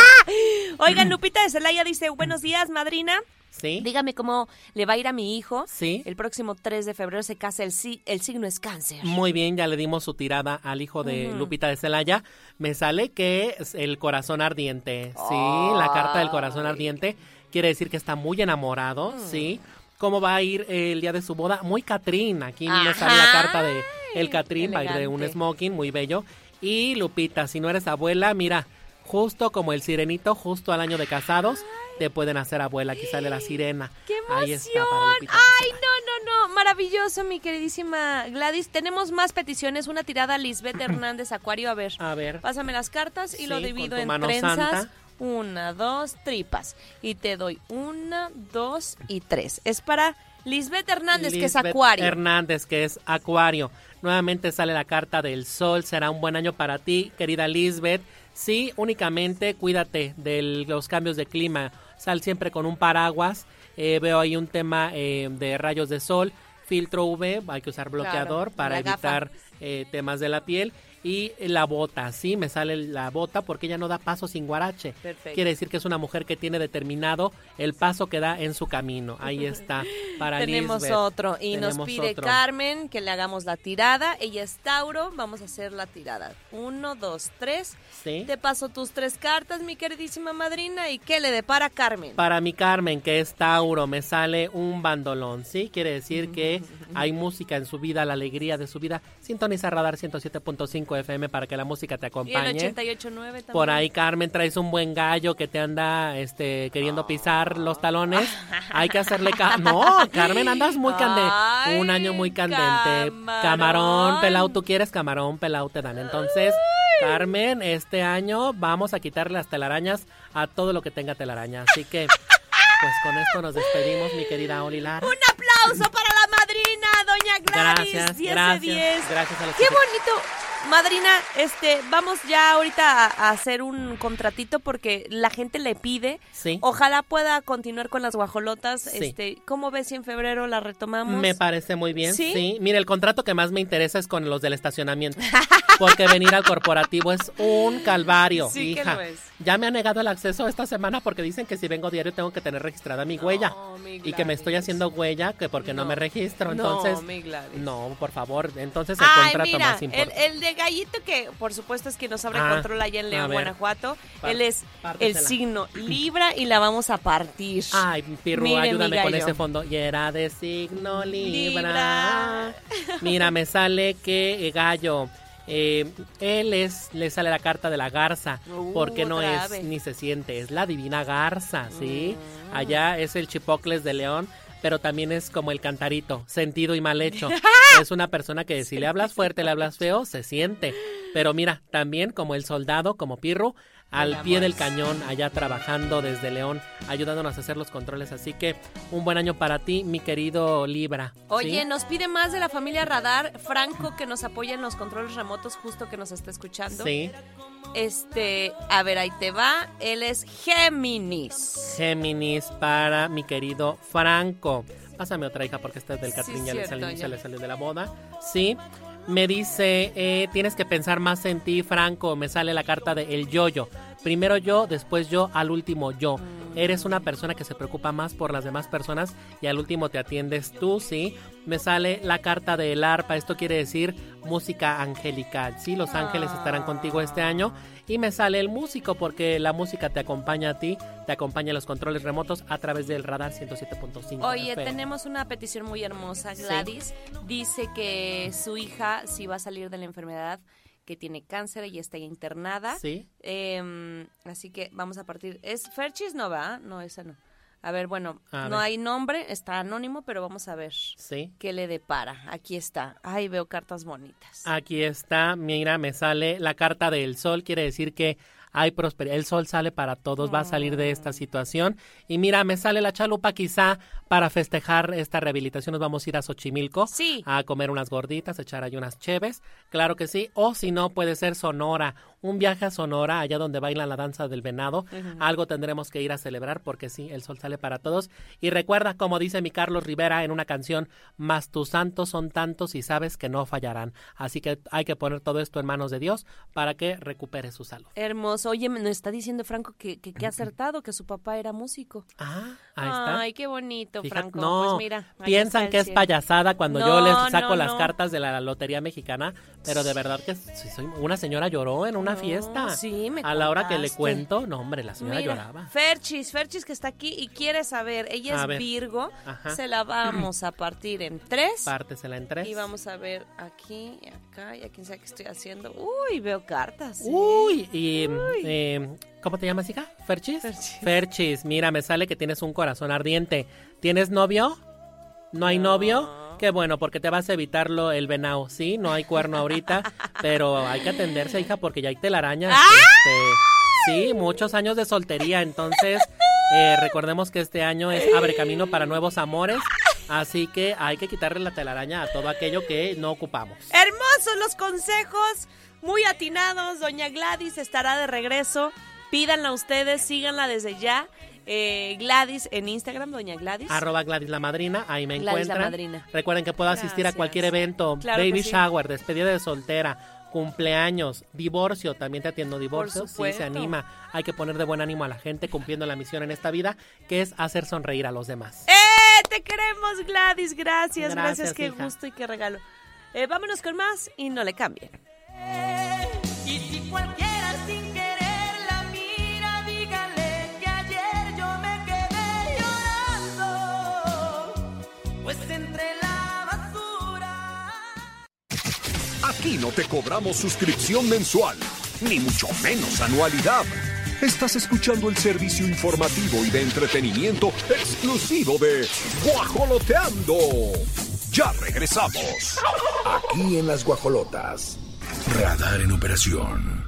Oigan, Lupita de Celaya dice, buenos días, madrina. Sí. Dígame cómo le va a ir a mi hijo. Sí. El próximo 3 de febrero se casa, el, el signo es cáncer. Muy bien, ya le dimos su tirada al hijo de Lupita de Celaya. Me sale que es el corazón ardiente. Sí, la carta del corazón ardiente quiere decir que está muy enamorado, Mm. sí. ¿Cómo va a ir el día de su boda? Muy Catrín. Aquí me sale la Ajá. carta de el Catrín, va a ir de un smoking muy bello. Y Lupita, si no eres abuela, mira, justo como el sirenito, justo al año de casados, te pueden hacer abuela. Aquí sale la sirena. ¡Qué Ahí está emoción! ¡Ay, no, no, no! Maravilloso, mi queridísima Gladys. Tenemos más peticiones. Una tirada a Lisbeth Hernández Acuario. A ver, A ver. pásame las cartas y lo divido en trenzas. santa. Una, dos, tripas. Y te doy una, dos y tres. Es para Lisbeth Hernández, que es Acuario. Hernández, que es Acuario. Nuevamente sale la carta del sol. Será un buen año para ti, querida Lisbeth. Sí, únicamente cuídate de los cambios de clima. Sal siempre con un paraguas. Eh, veo ahí un tema eh, de rayos de sol. Filtro UV, hay que usar bloqueador Claro, para evitar eh, temas de la piel. Y la bota, sí, me sale la bota porque ella no da paso sin guarache. Perfecto. Quiere decir que es una mujer que tiene determinado el paso que da en su camino. Ahí está, para Tenemos Lisbeth. otro y nos pide otro. Carmen que le hagamos la tirada. Ella es Tauro, vamos a hacer la tirada. Uno, dos, tres. Sí. Te paso tus tres cartas, mi queridísima madrina. ¿Y qué le depara Carmen? Para mi Carmen, que es Tauro, me sale un bandolón, ¿sí? Quiere decir que hay música en su vida, la alegría de su vida. Sintoniza Radar 107.5 FM para que la música te y el acompañe. 88.9 también. Por ahí, Carmen, traes un buen gallo que te anda este, queriendo pisar los talones. Hay que hacerle... ca- no, Carmen, andas muy candente. Ay, Un año muy candente. camarón. Camarón, pelau, tú quieres camarón, pelau, te dan. Entonces, Carmen, este año vamos a quitarle las telarañas a todo lo que tenga telaraña. Así que, pues con esto nos despedimos, mi querida Oli Lara. Un aplauso para la madrina, doña Gladys! Gracias, 10 gracias. de 10. Gracias a los ¡Qué que- bonito! Madrina, este, vamos ya ahorita a, hacer un contratito porque la gente le pide. Sí. Ojalá pueda continuar con las guajolotas. Sí. Este, ¿cómo ves si en febrero la retomamos? Me parece muy bien. ¿Sí? ¿Sí? Mire, el contrato que más me interesa es con los del estacionamiento. Porque venir al corporativo es un calvario, Sí que hija. lo es. Ya me han negado el acceso esta semana porque dicen que si vengo diario tengo que tener registrada mi huella. mi y que me estoy haciendo huella que porque no, No. me registro. No, Entonces, mi Gladys. no, por favor. Entonces el Ay, contrato mira, más el, importante. el de Gallito, que por supuesto es quien nos abre Ah, control allá en León. Guanajuato. Él es el signo Libra y la vamos a partir. Ay, Pirru, ayúdame con ese fondo. Y era de signo Libra. Libra. Mira, me sale que eh, gallo. eh, él es, le sale la carta de la garza, Uh, porque no es ave. ni se siente, es la divina garza, ¿sí? Mm. Allá es el chipocles de león, pero también es como el cantarito, sentido y mal hecho. es una persona que si le hablas fuerte, le hablas feo, se siente. Pero mira, también como el soldado, como Pirru, al pie del cañón, allá trabajando desde León, ayudándonos a hacer los controles. Así que un buen año para ti, mi querido Libra. ¿sí? Oye, nos pide más de la familia Radar, Franco, que nos apoya en los controles remotos, justo que nos está escuchando. Sí, Este, a ver, ahí te va. Él es Géminis. Géminis para mi querido Franco. Pásame otra hija porque esta es del Sí, Catrín, ya le salió, ya. se le salió de la boda. Sí. Me dice, eh, tienes que pensar más en ti, Franco. Me sale la carta de el yo-yo. Primero yo, después yo, al último yo. Eres una persona que se preocupa más por las demás personas y al último te atiendes tú, ¿sí? Me sale la carta del arpa. Esto quiere decir música angelical. Sí, los ángeles estarán contigo este año. Y me sale el músico porque la música te acompaña a ti, te acompaña en los controles remotos a través del radar 107.5. Oye, tenemos una petición muy hermosa. Sí. Gladys dice que su hija, si va a salir de la enfermedad, que tiene cáncer y está internada. Sí. Em, así que vamos a partir. ¿Es Ferchis? No va, no, esa no. A ver, bueno, A no ver. hay nombre, está anónimo, pero vamos a ver Sí. qué le depara. Aquí está. Ay, veo cartas bonitas. Aquí está, mira, me sale la carta del sol, quiere decir que hay prosperidad. El sol sale para todos, va a salir de esta situación. Y mira, me sale la chalupa quizá para festejar esta rehabilitación. Nos vamos a ir a Xochimilco Sí. a comer unas gorditas, echar ahí unas cheves. Claro que sí. O si no, puede ser Sonora. Un viaje a Sonora, allá donde bailan la danza del venado. Algo tendremos que ir a celebrar porque sí, el sol sale para todos. Y recuerda, como dice mi Carlos Rivera en una canción, más tus santos son tantos y sabes que no fallarán. Así que hay que poner todo esto en manos de Dios para que recupere su salud. Hermoso. Oye, me nos está diciendo Franco que, que, acertado, que su papá era músico. Ah, ahí está. Ay, qué bonito, Fíjate, Franco. no, pues mira. piensan que es payasada cuando yo les saco no, las cartas de la lotería mexicana, pero de verdad que soy una señora lloró en una No, fiesta. sí, me A la hora que le contaste. cuento, no hombre, la señora Mira, lloraba. Ferchis, Ferchis que está aquí y quiere saber, ella A es ver. Virgo, Ajá. se la vamos a partir en tres Pártesela en tres. y vamos a ver aquí y acá y a quién sabe qué estoy haciendo. Uy, veo cartas. ¿eh? Uy, y eh, ¿cómo te llamas, hija? ¿Ferchis? Ferchis. Ferchis, mira, me sale que tienes un corazón ardiente. ¿Tienes novio? ¿No hay novio? Qué bueno, porque te vas a evitarlo el venado, ¿sí? No hay cuerno ahorita, pero hay que atenderse, hija, porque ya hay telarañas. ¡Ah! este, sí, muchos años de soltería, entonces eh, recordemos que este año es abre camino para nuevos amores, así que hay que quitarle la telaraña a todo aquello que no ocupamos. Hermosos los consejos, muy atinados. Doña Gladys estará de regreso. Pídanla ustedes, síganla desde ya. Eh, Gladys en Instagram, Doña Gladys. Arroba Gladys la Madrina, ahí me Gladys la encuentran. Madrina. Recuerden que puedo asistir a cualquier evento, Claro baby sí. shower, despedida de soltera, cumpleaños, divorcio, también te atiendo divorcio, sí se anima. Hay que poner de buen ánimo a la gente cumpliendo la misión en esta vida, que es hacer sonreír a los demás. ¡Eh! Te queremos, Gladys. Gracias, gracias. Gracias, Qué hija. gusto y qué regalo. Eh, vámonos con más y no le cambien. Aquí no te cobramos suscripción mensual, ni mucho menos anualidad. Estás escuchando el servicio informativo y de entretenimiento exclusivo de Guajoloteando. Ya regresamos. Aquí en las guajolotas. Radar en operación.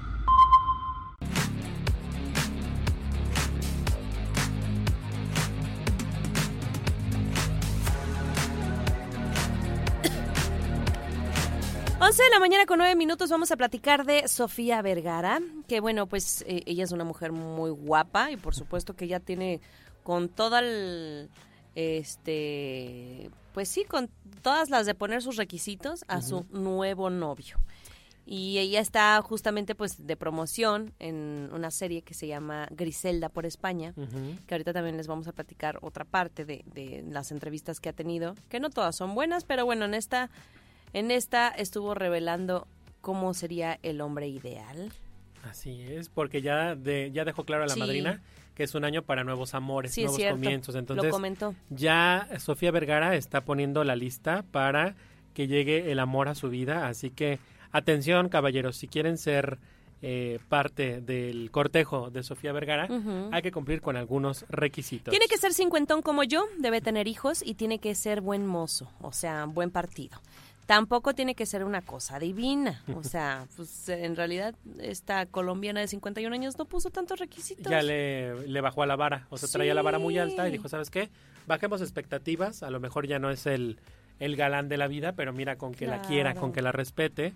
11 de la mañana con 9 minutos vamos a platicar de Sofía Vergara, que bueno, pues eh, ella es una mujer muy guapa y por supuesto que ella tiene con toda el este pues sí, con todas las de poner sus requisitos a su nuevo novio. Y ella está justamente pues de promoción en una serie que se llama Griselda por España, que ahorita también les vamos a platicar otra parte de, de las entrevistas que ha tenido, que no todas son buenas, pero bueno, en esta, en esta estuvo revelando cómo sería el hombre ideal. Así es, porque ya de, ya dejó claro a la Sí. madrina que es un año para nuevos amores, Sí, nuevos comienzos. Lo Entonces, comentó. ya Sofía Vergara está poniendo la lista para que llegue el amor a su vida. Así que, atención, caballeros, si quieren ser eh, parte del cortejo de Sofía Vergara, hay que cumplir con algunos requisitos. Tiene que ser cincuentón como yo, debe tener hijos y tiene que ser buen mozo, o sea, buen partido. Tampoco tiene que ser una cosa divina, o sea, pues en realidad esta colombiana de 51 años no puso tantos requisitos. ya le, le bajó a la vara, o sea, traía la vara muy alta y dijo, ¿sabes qué? Bajemos expectativas, a lo mejor ya no es el, el galán de la vida, pero mira, con que la quiera, con que la respete,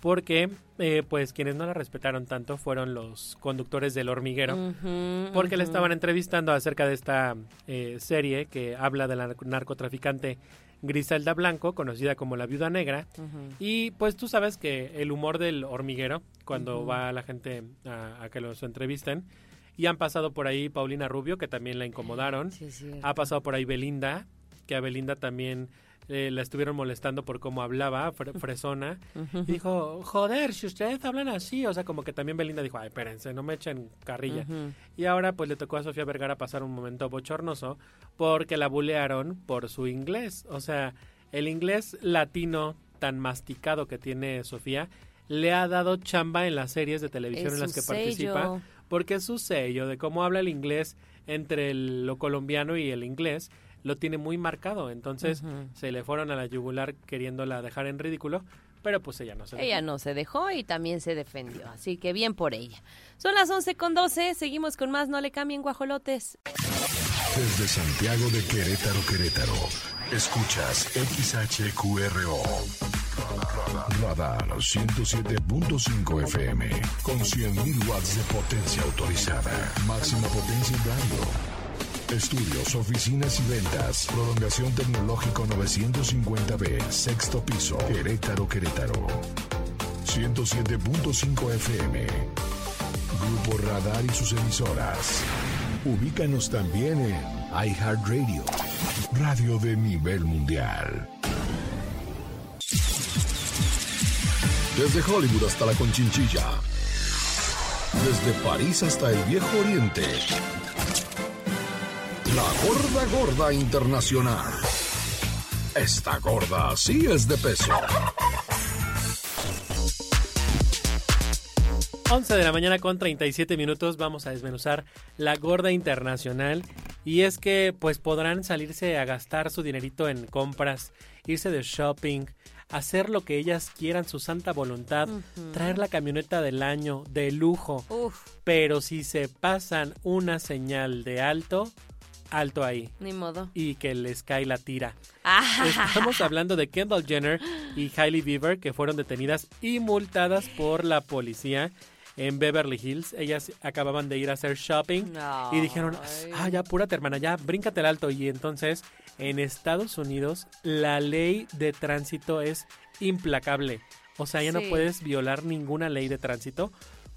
porque eh, pues quienes no la respetaron tanto fueron los conductores del hormiguero, porque le estaban entrevistando acerca de esta eh, serie que habla de la narco- narcotraficante Griselda Blanco, conocida como la Viuda Negra, y pues tú sabes que el humor del hormiguero, cuando va la gente a, a que los entrevisten, y han pasado por ahí Paulina Rubio, que también la incomodaron, Sí, ha pasado por ahí Belinda, que a Belinda también eh, la estuvieron molestando por cómo hablaba, fre- fresona, y dijo, joder, si ustedes hablan así, o sea, como que también Belinda dijo, ay, espérense, no me echen carrilla. Y ahora pues le tocó a Sofía Vergara pasar un momento bochornoso porque la bulearon por su inglés. O sea, el inglés latino tan masticado que tiene Sofía le ha dado chamba en las series de televisión Es en las que participa porque es su sello de cómo habla el inglés entre el- lo colombiano y el inglés lo tiene muy marcado. Entonces se le fueron a la yugular queriéndola dejar en ridículo, pero pues ella no se Ella dejó. no se dejó y también se defendió, así que bien por ella. Son las 11 con 12, seguimos con más, no le cambien guajolotes. Desde Santiago de Querétaro, Querétaro. Escuchas XHQRO. Radar 107.5 FM. Con 100.000 watts de potencia autorizada. Máxima potencia en radio. Estudios, oficinas y ventas. Prolongación tecnológico 950B. Sexto piso. Querétaro, Querétaro. 107.5 FM. Grupo Radar y sus emisoras. Ubícanos también en iHeartRadio, radio de nivel mundial. Desde Hollywood hasta la Conchinchilla. Desde París hasta el Viejo Oriente. La gorda gorda internacional. Esta gorda sí es de peso. 11 de la mañana con 37 minutos vamos a desmenuzar la gorda internacional y es que pues podrán salirse a gastar su dinerito en compras, irse de shopping, hacer lo que ellas quieran, su santa voluntad, traer la camioneta del año de lujo, Uf, pero si se pasan una señal de alto, alto ahí ni modo. y que les cae la tira. Ah, Estamos hablando de Kendall Jenner y Hailey Bieber que fueron detenidas y multadas por la policía en Beverly Hills. Ellas acababan de ir a hacer shopping y dijeron, ah, ya apúrate hermana, ya bríncate el alto. Y entonces en Estados Unidos la ley de tránsito es implacable. O sea, ya no puedes violar ninguna ley de tránsito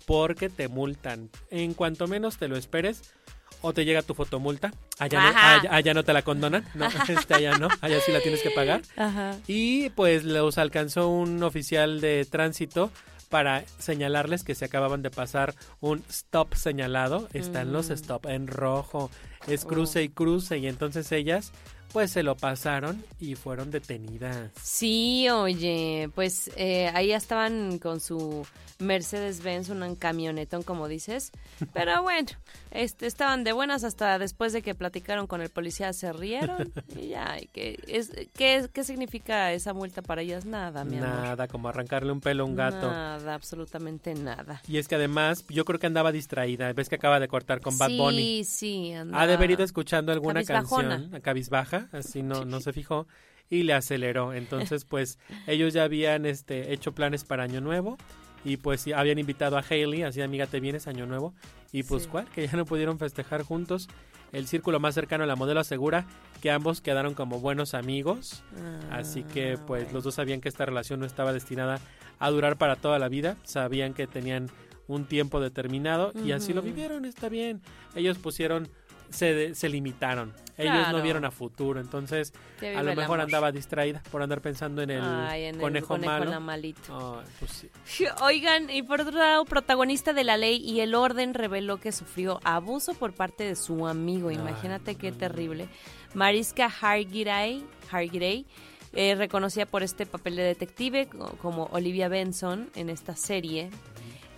porque te multan. En cuanto menos te lo esperes, o te llega tu fotomulta. Allá no, allá, allá no te la condonan. No, este, allá no. Allá sí la tienes que pagar. Ajá. Y pues los alcanzó un oficial de tránsito para señalarles que se acababan de pasar un stop señalado. Están los stop en rojo. Es cruce y cruce. Y entonces ellas pues se lo pasaron y fueron detenidas. Sí, oye, pues eh, ahí estaban con su Mercedes-Benz, un camionetón, como dices. Pero bueno, este, estaban de buenas hasta después de que platicaron con el policía, se rieron. Y ya, ¿y ¿qué, es, qué, ¿qué significa esa multa para ellas? Nada, mi amor. Nada, como arrancarle un pelo a un gato. Nada, absolutamente nada. Y es que además, yo creo que andaba distraída. Ves que acaba de cortar con Bad sí, Bunny. sí, Ha de haber ido escuchando alguna cabizbajona. canción, a cabizbaja, así no, no se fijó. y le aceleró. Entonces, pues ellos ya habían este, hecho planes para Año Nuevo y pues habían invitado a Hailey, así amiga te vienes Año Nuevo y pues Sí. cuál, que ya no pudieron festejar juntos. El círculo más cercano a la modelo asegura que ambos quedaron como buenos amigos, así que Ah, pues bueno. los dos sabían que esta relación no estaba destinada a durar para toda la vida, sabían que tenían un tiempo determinado y así lo vivieron, está bien. Ellos pusieron, se, se limitaron, ellos no vieron a futuro, entonces a lo mejor andaba distraída por andar pensando en el Ay, en el conejo, malo. malamalito. Ay, pues sí. Oigan, y por otro lado, protagonista de la ley y el orden reveló que sufrió abuso por parte de su amigo. Imagínate qué terrible. Mariska Hargitay, Hargitay eh, reconocida por este papel de detective co- como Olivia Benson en esta serie,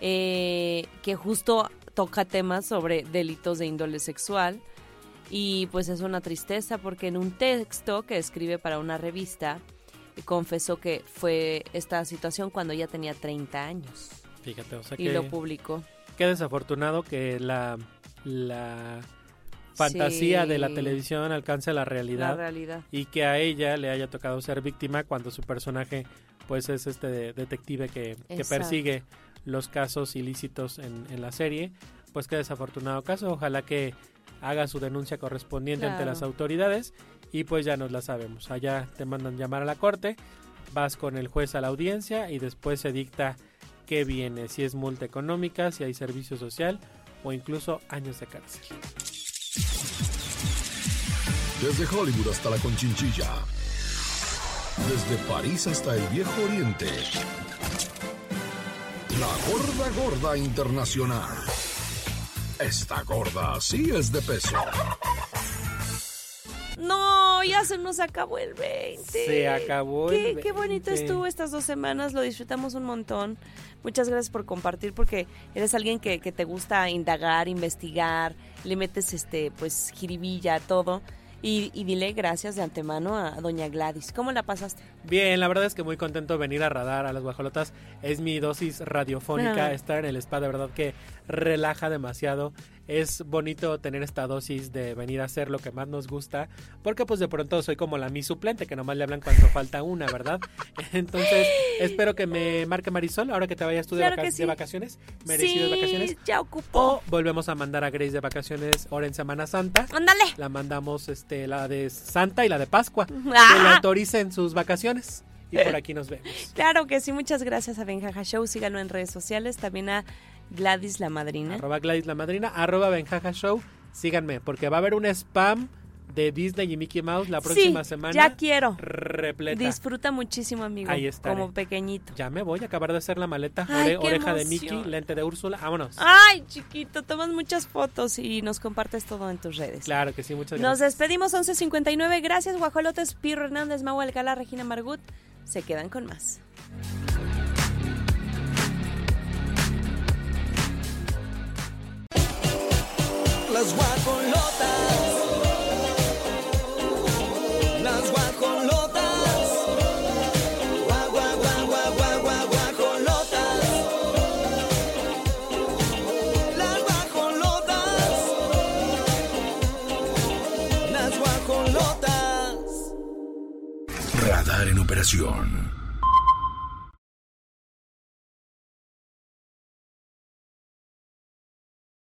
eh, que justo toca temas sobre delitos de índole sexual. Y pues es una tristeza porque en un texto que escribe para una revista, confesó que fue esta situación cuando ya tenía 30 años Fíjate, o sea y que lo publicó. qué desafortunado que la, la fantasía Sí. de la televisión alcance la La realidad realidad. y que a ella le haya tocado ser víctima cuando su personaje pues es este de- detective que, persigue los casos ilícitos en, en la serie pues qué desafortunado caso ojalá que haga su denuncia correspondiente ante las autoridades y pues ya nos la sabemos allá te mandan llamar a la corte vas con el juez a la audiencia y después se dicta qué viene si es multa económica si hay servicio social o incluso años de cárcel Desde Hollywood hasta la Conchinchilla. Desde París hasta el Viejo Oriente. La gorda gorda internacional. Esta gorda sí es de peso. No, ya se nos acabó el 20. Se acabó qué, el Qué bonito 20. estuvo estas dos semanas, lo disfrutamos un montón. Muchas gracias por compartir porque eres alguien que, que te gusta indagar, investigar, le metes este pues jiribilla a todo. Y, y dile gracias de antemano a doña Gladys. ¿Cómo la pasaste? Bien, la verdad es que muy contento de venir a radar a las guajolotas. Es mi dosis radiofónica. Ah. Estar en el spa de verdad que relaja demasiado. Es bonito tener esta dosis de venir a hacer lo que más nos gusta. Porque pues de pronto soy como la mi suplente que nomás le hablan cuando falta una, ¿verdad? Entonces espero que me marque Marisol ahora que te vayas tú de, Claro vaca- que sí. de vacaciones. Merecidas sí, vacaciones. ya ocupó. O volvemos a mandar a Grace de vacaciones ahora en Semana Santa. Ándale. La mandamos este la de Santa y la de Pascua. Que le Ah. autoricen sus vacaciones. Y por aquí nos vemos. Claro que sí, muchas gracias a Benjaja Show. Síganlo en redes sociales. También a Gladys la madrina. Arroba Gladys la madrina, arroba Benjaja Show. Síganme, porque va a haber un spam de Disney y Mickey Mouse la próxima sí, semana. Ya quiero. Repleta. Disfruta muchísimo, amigo. Ahí estaré. Como pequeñito. ya me voy a acabar de hacer la maleta. Ay, Ore- oreja de. Mickey, lente de Úrsula. Vámonos. Ay, chiquito, tomas muchas fotos y nos compartes todo en tus redes. Claro que sí, muchas Nos gracias. despedimos 11.59. Gracias, Guajolotes, Pirro Hernández, Mau Alcalá, Regina Margut. Se quedan con más. Las guajolotas. Las guajolotas. Gua, gua, gua, gua, gua, gua, guajolotas. Las guajolotas. Las guajolotas. Radar en operación.